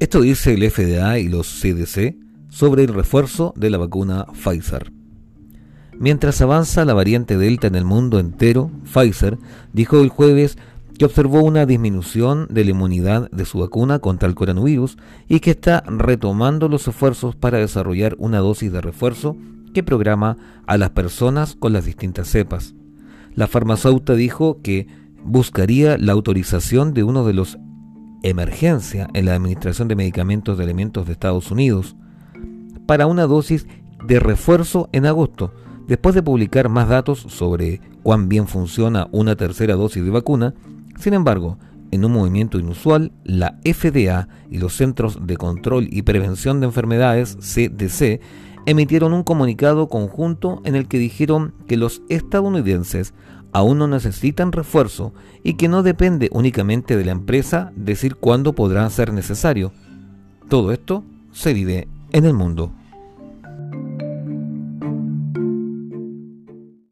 Esto dice el FDA y los CDC sobre el refuerzo de la vacuna Pfizer. Mientras avanza la variante Delta en el mundo entero, Pfizer dijo el jueves que observó una disminución de la inmunidad de su vacuna contra el coronavirus y que está retomando los esfuerzos para desarrollar una dosis de refuerzo que programa a las personas con las distintas cepas. La farmacéutica dijo que buscaría la autorización de uno de los emergencia en la Administración de Medicamentos de Elementos de Estados Unidos para una dosis de refuerzo en agosto, después de publicar más datos sobre cuán bien funciona una tercera dosis de vacuna. Sin embargo, en un movimiento inusual, la FDA y los Centros de Control y Prevención de Enfermedades, CDC, emitieron un comunicado conjunto en el que dijeron que los estadounidenses aún no necesitan refuerzo y que no depende únicamente de la empresa decir cuándo podrá ser necesario. Todo esto se vive en el mundo.